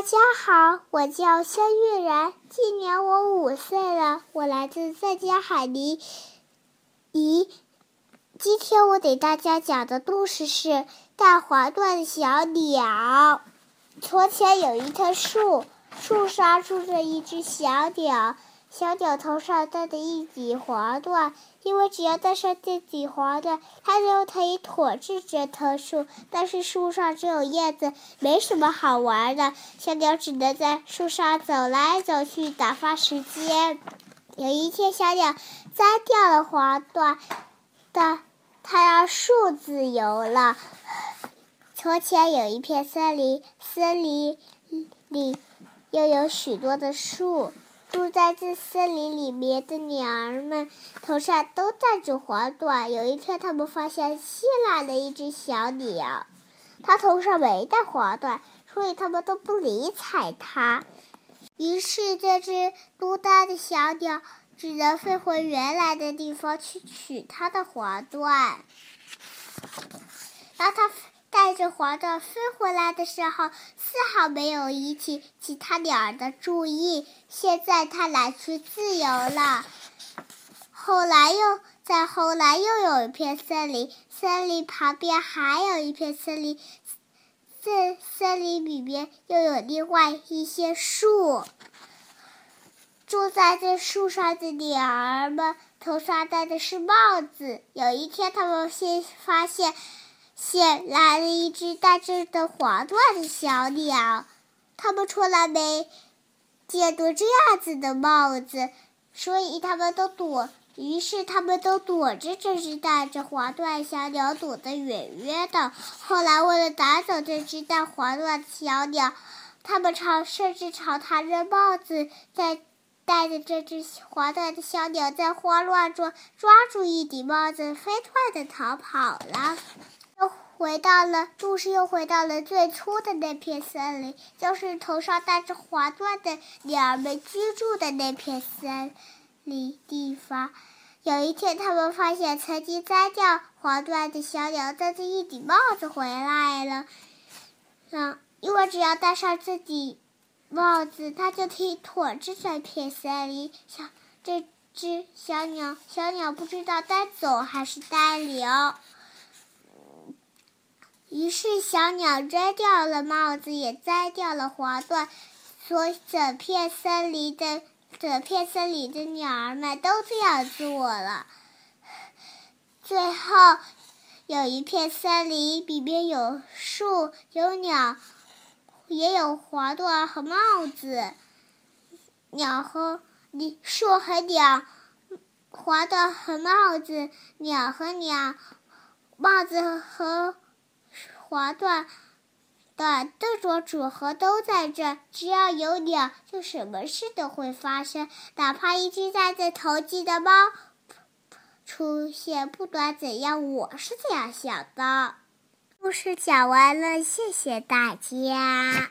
大家好，我叫肖玉然，今年我五岁了，我来自浙江海宁。咦，今天我给大家讲的故事是《大华段小鸟》。从前有一棵树，树上住着一只小鸟。小鸟头上戴着一顶黄缎，因为只要戴上这顶黄缎，它就可以统治这棵树。但是树上只有叶子，没什么好玩的。小鸟只能在树上走来走去，打发时间。有一天，小鸟摘掉了黄缎，但它让树自由了。从前有一片森林，森林里又有许多的树。住在这森林里面的鸟儿们头上都戴着黄缎。有一天，他们发现新来了一只小鸟，它头上没戴黄缎，所以他们都不理睬它。于是，这只孤单的小鸟只能飞回原来的地方去取它的黄缎。当它。带着黄豆飞回来的时候，丝毫没有引起其他鸟儿的注意。现在它来去自由了。后来又再后来，又有一片森林，森林旁边还有一片森林，森森林里面又有另外一些树。住在这树上的鸟儿们头上戴的是帽子。有一天，他们先发现。先来了一只戴着的黄缎的小鸟，他们从来没见过这样子的帽子，所以他们都躲。于是他们都躲着这只戴着黄缎小鸟，躲得远远的。后来为了打走这只戴黄缎的小鸟，他们朝甚至朝它扔帽子，在带着这只黄缎的小鸟在慌乱中抓住一顶帽子，飞快地逃跑了。回到了，故事又回到了最初的那片森林，就是头上戴着黄缎的鸟儿们居住的那片森林地方。有一天，他们发现曾经摘掉黄缎的小鸟戴着一顶帽子回来了。嗯，因为只要戴上这顶帽子，它就可以统治这片森林。小这只小鸟，小鸟不知道该走还是该留。于是，小鸟摘掉了帽子，也摘掉了黄缎，所整片森林的整片森林的鸟儿们都这样做了。最后，有一片森林，里面有树、有鸟，也有黄缎和帽子。鸟和你树和鸟，黄缎和帽子，鸟和鸟，帽子和。划断的这种组合都在这，只要有鸟，就什么事都会发生。哪怕一只在这投机的猫出现，不管怎样，我是这样想的。故事讲完了，谢谢大家。